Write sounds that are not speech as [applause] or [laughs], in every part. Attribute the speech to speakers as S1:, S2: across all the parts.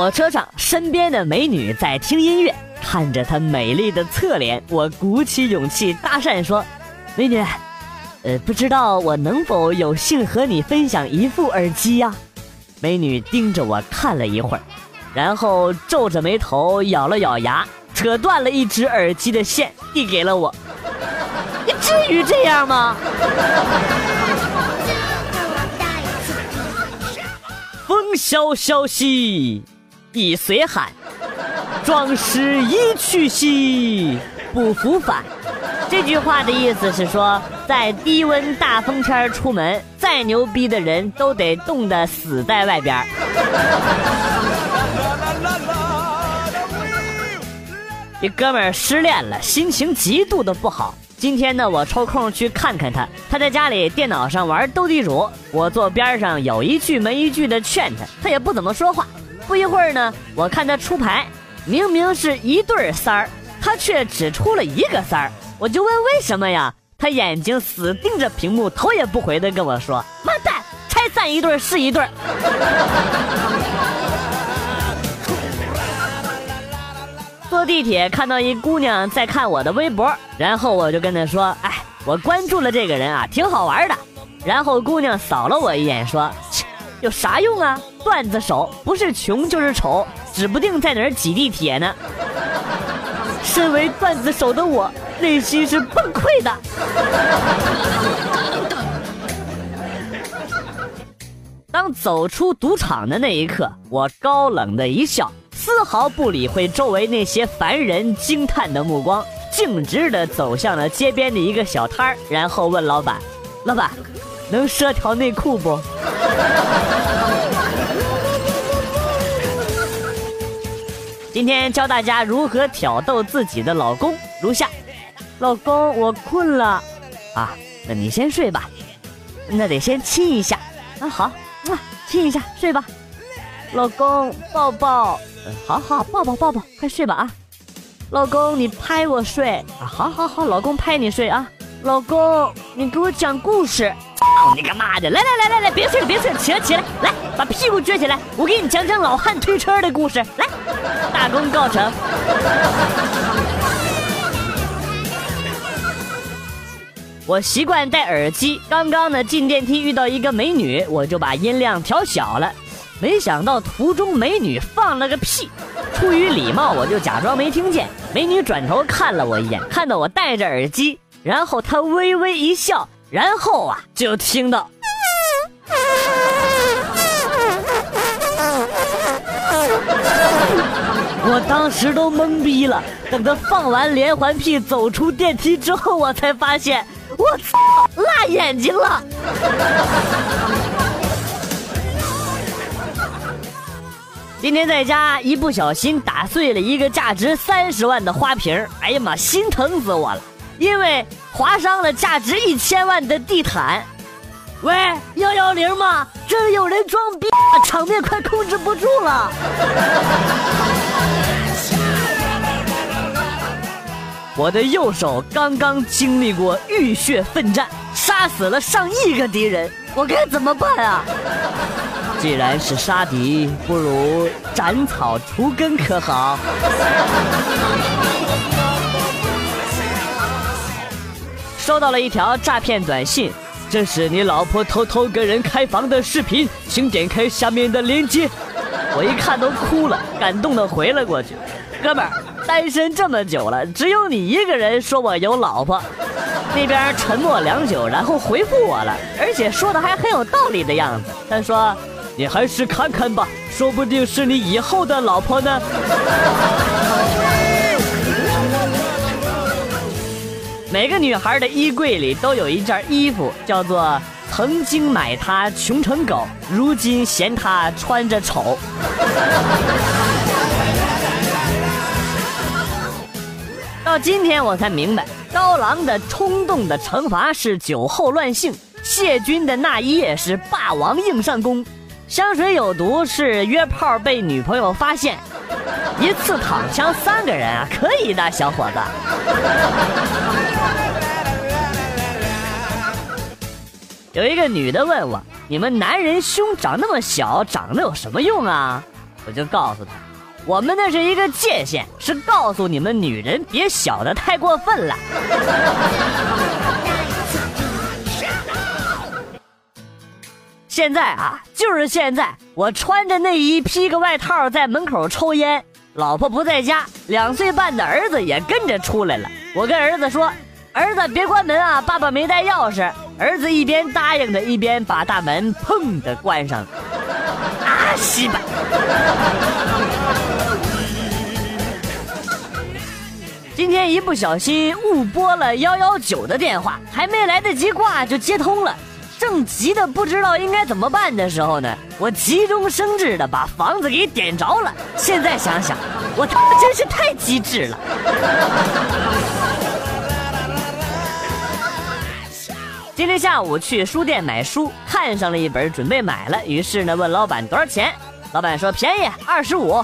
S1: 火车上，身边的美女在听音乐，看着她美丽的侧脸，我鼓起勇气搭讪说：“美女，呃，不知道我能否有幸和你分享一副耳机呀？”美女盯着我看了一会儿，然后皱着眉头，咬了咬牙，扯断了一只耳机的线，递给了我。你至于这样吗？风萧萧兮易随寒，壮士一去兮不复返。这句话的意思是说，在低温大风天出门，再牛逼的人都得冻得死在外边。这哥们儿失恋了，心情极度的不好。今天呢，我抽空去看看他。他在家里电脑上玩斗地主，我坐边上有一句没一句的劝他，他也不怎么说话。不一会儿呢，我看他出牌，明明是一对三儿，他却只出了一个三儿。我就问为什么呀？他眼睛死盯着屏幕，头也不回的跟我说：“妈蛋，拆散一对是一对。”坐地铁看到一姑娘在看我的微博，然后我就跟她说：“哎，我关注了这个人啊，挺好玩的。”然后姑娘扫了我一眼说：“，有啥用啊？段子手不是穷就是丑，指不定在哪儿挤地铁呢。”身为段子手的我。内心是崩溃的。当走出赌场的那一刻，我高冷的一笑，丝毫不理会周围那些凡人惊叹的目光，径直的走向了街边的一个小摊儿，然后问老板：“老板，能赊条内裤不？” [laughs] 今天教大家如何挑逗自己的老公，如下。老公，我困了，啊，那你先睡吧，那得先亲一下，啊好，亲一下，睡吧，老公抱抱，好好抱抱抱抱，快睡吧啊，老公你拍我睡，啊好好好，老公拍你睡啊，老公你给我讲故事，你个妈的，来来来来来，别睡了别睡了，起来起来，来把屁股撅起来，我给你讲讲老汉推车的故事，来，大功告成。[laughs] 我习惯戴耳机，刚刚呢进电梯遇到一个美女，我就把音量调小了，没想到途中美女放了个屁，出于礼貌我就假装没听见。美女转头看了我一眼，看到我戴着耳机，然后她微微一笑，然后啊就听到，我当时都懵逼了。等他放完连环屁走出电梯之后，我才发现。我操，辣眼睛了！今天在家一不小心打碎了一个价值三十万的花瓶，哎呀妈，心疼死我了！因为划伤了价值一千万的地毯。喂，幺幺零吗？这里有人装逼，场面快控制不住了。我的右手刚刚经历过浴血奋战，杀死了上亿个敌人，我该怎么办啊？既然是杀敌，不如斩草除根，可好？收到了一条诈骗短信，这是你老婆偷偷跟人开房的视频，请点开下面的链接。我一看都哭了，感动的回了过去，哥们儿。单身这么久了，只有你一个人说我有老婆。那边沉默良久，然后回复我了，而且说的还很有道理的样子。他说：“你还是看看吧，说不定是你以后的老婆呢。”每个女孩的衣柜里都有一件衣服，叫做“曾经买它穷成狗，如今嫌它穿着丑”。[laughs] 到今天我才明白，高郎的冲动的惩罚是酒后乱性，谢军的那一夜是霸王硬上弓，香水有毒是约炮被女朋友发现，一次躺枪三个人啊，可以的小伙子。有一个女的问我：“你们男人胸长那么小，长得有什么用啊？”我就告诉他，我们那是一个界限，是告诉你们女人别小的太过分了。[laughs] 现在啊，就是现在，我穿着内衣披个外套在门口抽烟，老婆不在家，两岁半的儿子也跟着出来了。我跟儿子说：“儿子别关门啊，爸爸没带钥匙。”儿子一边答应着，一边把大门砰的关上了。啊，西吧！今天一不小心误拨了幺幺九的电话，还没来得及挂就接通了。正急得不知道应该怎么办的时候呢，我急中生智的把房子给点着了。现在想想，我他妈真是太机智了。今天下午去书店买书，看上了一本，准备买了，于是呢问老板多少钱，老板说便宜二十五，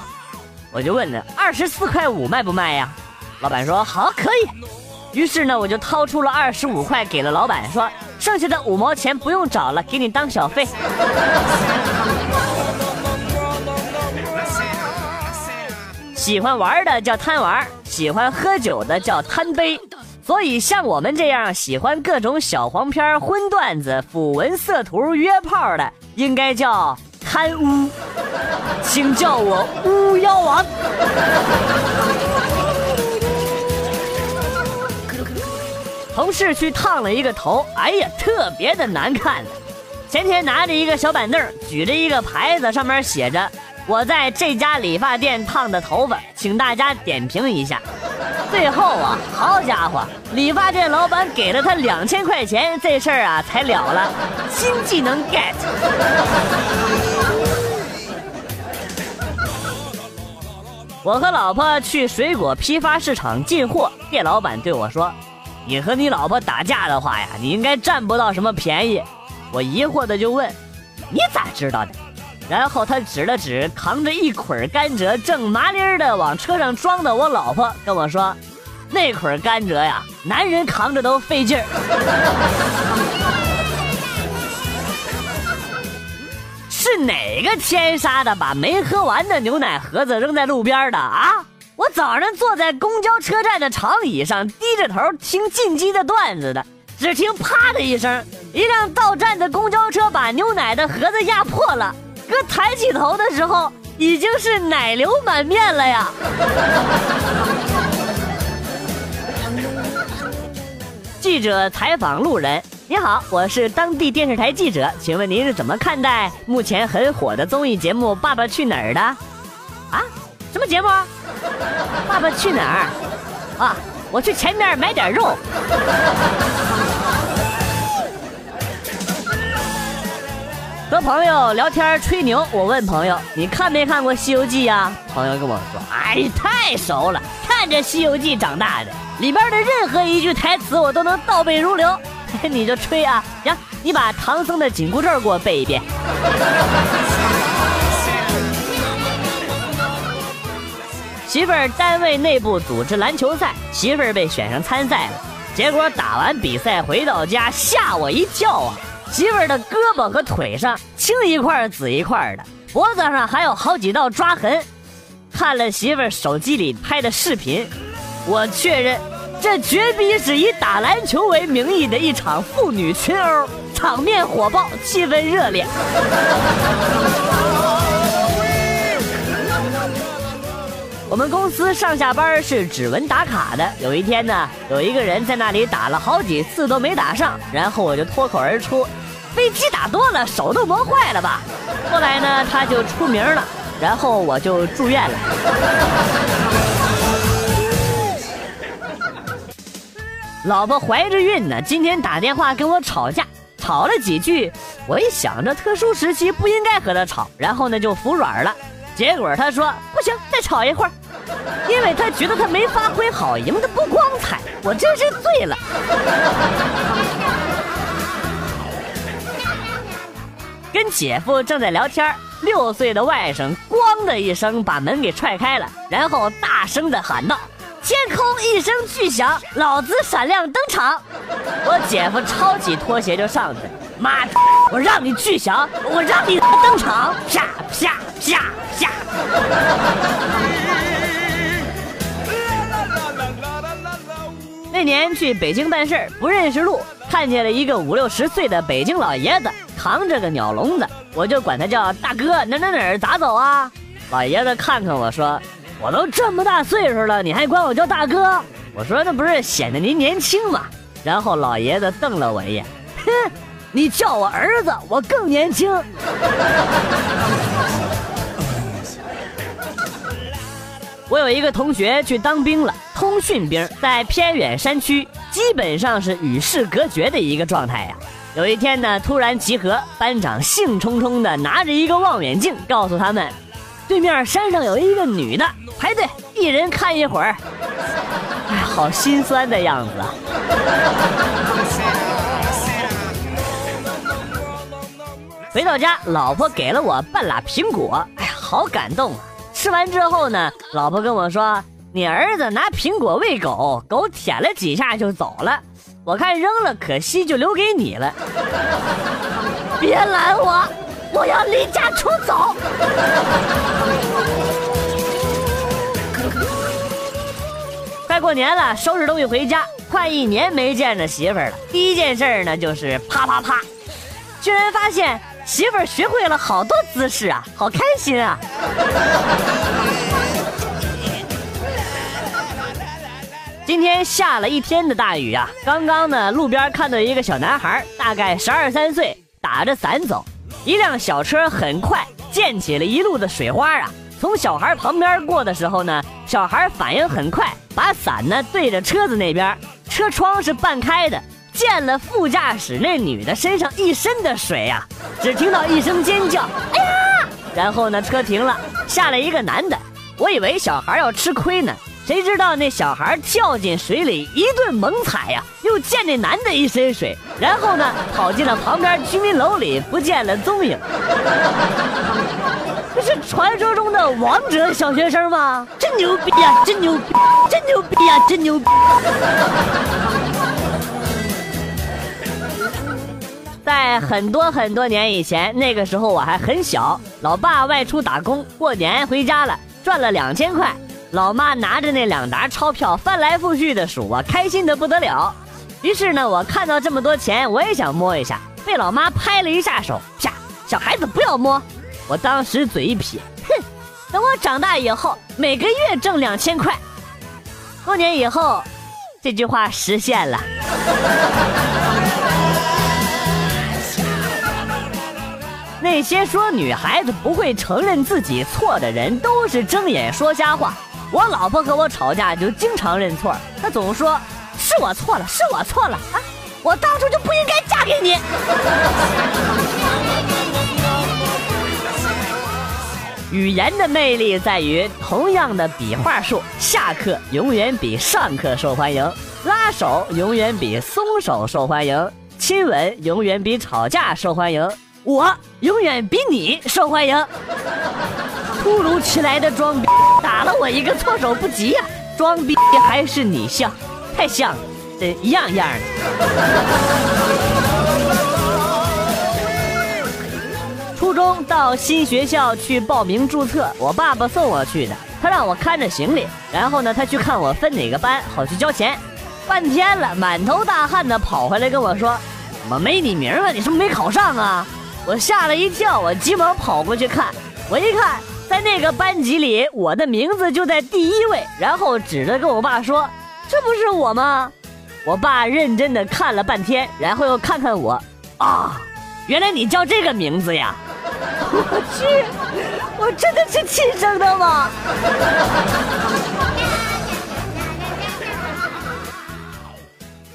S1: 我就问呢二十四块五卖不卖呀？老板说好可以，于是呢我就掏出了二十五块给了老板，说剩下的五毛钱不用找了，给你当小费。喜欢玩的叫贪玩，喜欢喝酒的叫贪杯，所以像我们这样喜欢各种小黄片、荤段子、腐文色图、约炮的，应该叫贪污，请叫我巫妖王。同事去烫了一个头，哎呀，特别的难看前天拿着一个小板凳，举着一个牌子，上面写着“我在这家理发店烫的头发，请大家点评一下”。[laughs] 最后啊，好家伙，理发店老板给了他两千块钱，这事儿啊才了了。新技能 get。我和老婆去水果批发市场进货，店老板对我说。你和你老婆打架的话呀，你应该占不到什么便宜。我疑惑的就问：“你咋知道的？”然后他指了指扛着一捆甘蔗正麻利儿的往车上装的我老婆，跟我说：“那捆甘蔗呀，男人扛着都费劲儿。[laughs] 是哪个天杀的把没喝完的牛奶盒子扔在路边的啊？”我早上坐在公交车站的长椅上，低着头听进击的段子的，只听啪的一声，一辆到站的公交车把牛奶的盒子压破了。哥抬起头的时候，已经是奶流满面了呀！记者采访路人：“你好，我是当地电视台记者，请问您是怎么看待目前很火的综艺节目《爸爸去哪儿》的？啊，什么节目？”爸爸去哪儿？啊，我去前面买点肉。和朋友聊天吹牛，我问朋友：“你看没看过《西游记》呀？”朋友跟我说：“哎，太熟了，看着《西游记》长大的，里边的任何一句台词我都能倒背如流。”你就吹啊！行，你把唐僧的紧箍咒给我背一遍。媳妇儿单位内部组织篮球赛，媳妇儿被选上参赛了。结果打完比赛回到家，吓我一跳啊！媳妇儿的胳膊和腿上青一块紫一块的，脖子上还有好几道抓痕。看了媳妇儿手机里拍的视频，我确认这绝逼是以打篮球为名义的一场妇女群殴，场面火爆，气氛热烈。我们公司上下班是指纹打卡的。有一天呢，有一个人在那里打了好几次都没打上，然后我就脱口而出：“飞机打多了，手都磨坏了吧？”后来呢，他就出名了，然后我就住院了。[laughs] 老婆怀着孕呢，今天打电话跟我吵架，吵了几句，我一想着特殊时期不应该和他吵，然后呢就服软了。结果他说，再吵一会儿，因为他觉得他没发挥好，赢得不光彩。我真是醉了。跟姐夫正在聊天，六岁的外甥“咣”的一声把门给踹开了，然后大声的喊道：“天空一声巨响，老子闪亮登场！”我姐夫抄起拖鞋就上去。妈的，我让你巨响，我让你登场，啪啪啪啪。那年去北京办事儿，不认识路，看见了一个五六十岁的北京老爷子扛着个鸟笼子，我就管他叫大哥，哪哪哪儿咋走啊？老爷子看看我说：“我都这么大岁数了，你还管我叫大哥？”我说：“那不是显得您年轻吗？”然后老爷子瞪了我一眼，哼，你叫我儿子，我更年轻。我有一个同学去当兵了，通讯兵，在偏远山区，基本上是与世隔绝的一个状态呀。有一天呢，突然集合，班长兴冲冲的拿着一个望远镜，告诉他们，对面山上有一个女的，排队，一人看一会儿。哎，好心酸的样子啊。回到家，老婆给了我半拉苹果，哎呀，好感动啊。吃完之后呢，老婆跟我说：“你儿子拿苹果喂狗，狗舔了几下就走了。我看扔了可惜，就留给你了。[laughs] 别拦我，我要离家出走。[laughs] ”快过年了，收拾东西回家，快一年没见着媳妇儿了。第一件事呢，就是啪啪啪，居然发现。媳妇儿学会了好多姿势啊，好开心啊！今天下了一天的大雨啊，刚刚呢，路边看到一个小男孩，大概十二三岁，打着伞走，一辆小车很快溅起了一路的水花啊。从小孩旁边过的时候呢，小孩反应很快，把伞呢对着车子那边，车窗是半开的。溅了副驾驶那女的身上一身的水呀！只听到一声尖叫，哎呀！然后呢，车停了，下来一个男的。我以为小孩要吃亏呢，谁知道那小孩跳进水里一顿猛踩呀，又溅那男的一身水，然后呢，跑进了旁边居民楼里，不见了踪影。[laughs] 这是传说中的王者小学生吗？真牛逼呀！真牛逼！真牛逼呀！真牛逼！在很多很多年以前，那个时候我还很小，老爸外出打工，过年回家了，赚了两千块，老妈拿着那两沓钞票翻来覆去的数啊，开心的不得了。于是呢，我看到这么多钱，我也想摸一下，被老妈拍了一下手，啪，小孩子不要摸。我当时嘴一撇，哼，等我长大以后，每个月挣两千块。多年以后，这句话实现了。那些说女孩子不会承认自己错的人，都是睁眼说瞎话。我老婆和我吵架就经常认错，她总说是我错了，是我错了啊！我当初就不应该嫁给你。语言的魅力在于，同样的笔画数，下课永远比上课受欢迎，拉手永远比松手受欢迎，亲吻永远比吵架受欢迎。我永远比你受欢迎。突如其来的装逼打了我一个措手不及呀！装逼还是你像，太像了，这一样一样的。初中到新学校去报名注册，我爸爸送我去的，他让我看着行李，然后呢，他去看我分哪个班，好去交钱。半天了，满头大汗的跑回来跟我说：“怎么没你名啊？你是不是没考上啊？”我吓了一跳，我急忙跑过去看。我一看，在那个班级里，我的名字就在第一位。然后指着跟我爸说：“这不是我吗？”我爸认真的看了半天，然后又看看我，啊，原来你叫这个名字呀！[laughs] 我去，我真的是亲生的吗？[laughs]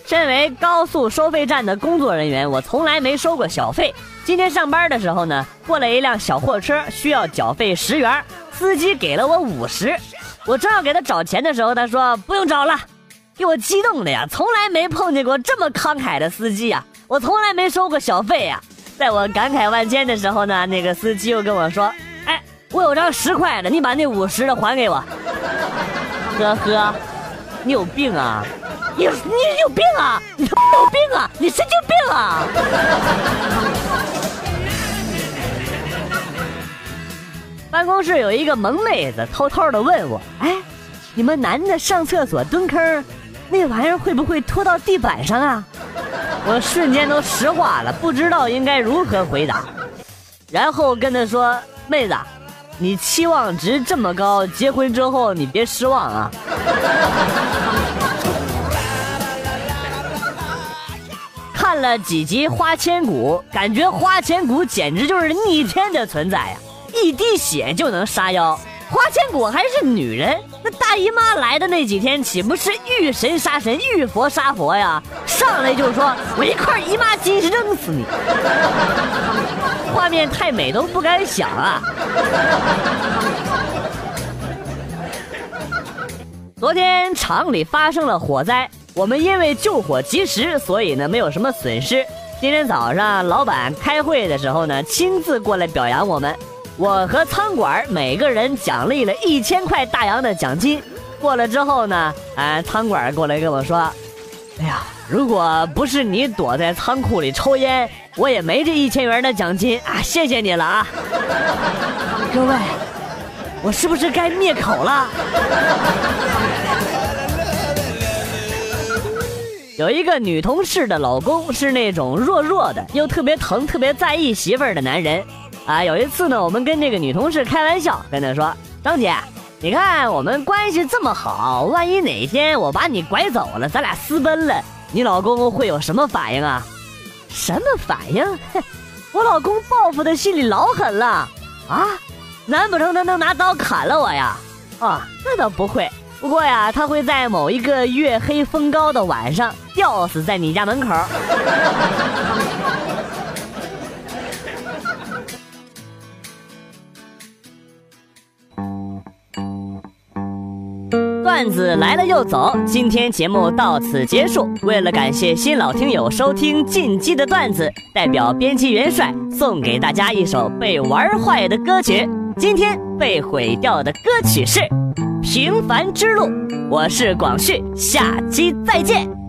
S1: 身为高速收费站的工作人员，我从来没收过小费。今天上班的时候呢，过来一辆小货车，需要缴费十元，司机给了我五十。我正要给他找钱的时候，他说不用找了，给我激动的呀！从来没碰见过这么慷慨的司机啊！我从来没收过小费呀！在我感慨万千的时候呢，那个司机又跟我说：“哎，我有张十块的，你把那五十的还给我。”呵呵，你有病啊！你你有病啊！你他妈有病啊！你神经病啊！办公室有一个萌妹子偷偷的问我：“哎，你们男的上厕所蹲坑，那玩意儿会不会拖到地板上啊？” [laughs] 我瞬间都石化了，不知道应该如何回答。然后跟她说：“妹子，你期望值这么高，结婚之后你别失望啊。[laughs] ”看了几集《花千骨》，感觉花千骨简直就是逆天的存在呀！一滴血就能杀妖，花千骨还是女人，那大姨妈来的那几天岂不是遇神杀神、遇佛杀佛呀？上来就说我一块姨妈巾扔死你，[laughs] 画面太美都不敢想啊！昨天厂里发生了火灾。我们因为救火及时，所以呢没有什么损失。今天早上老板开会的时候呢，亲自过来表扬我们。我和餐馆每个人奖励了一千块大洋的奖金。过了之后呢，哎，餐馆过来跟我说：“哎呀，如果不是你躲在仓库里抽烟，我也没这一千元的奖金啊！谢谢你了啊！”各位，我是不是该灭口了？有一个女同事的老公是那种弱弱的，又特别疼、特别在意媳妇儿的男人，啊，有一次呢，我们跟这个女同事开玩笑，跟她说：“张姐，你看我们关系这么好，万一哪天我把你拐走了，咱俩私奔了，你老公会有什么反应啊？”什么反应？哼我老公报复的心里老狠了啊！难不成他能拿刀砍了我呀？啊，那倒不会。不过呀，他会在某一个月黑风高的晚上吊死在你家门口。[laughs] 段子来了又走，今天节目到此结束。为了感谢新老听友收听进击的段子，代表编辑元帅送给大家一首被玩坏的歌曲。今天被毁掉的歌曲是。平凡之路，我是广旭，下期再见。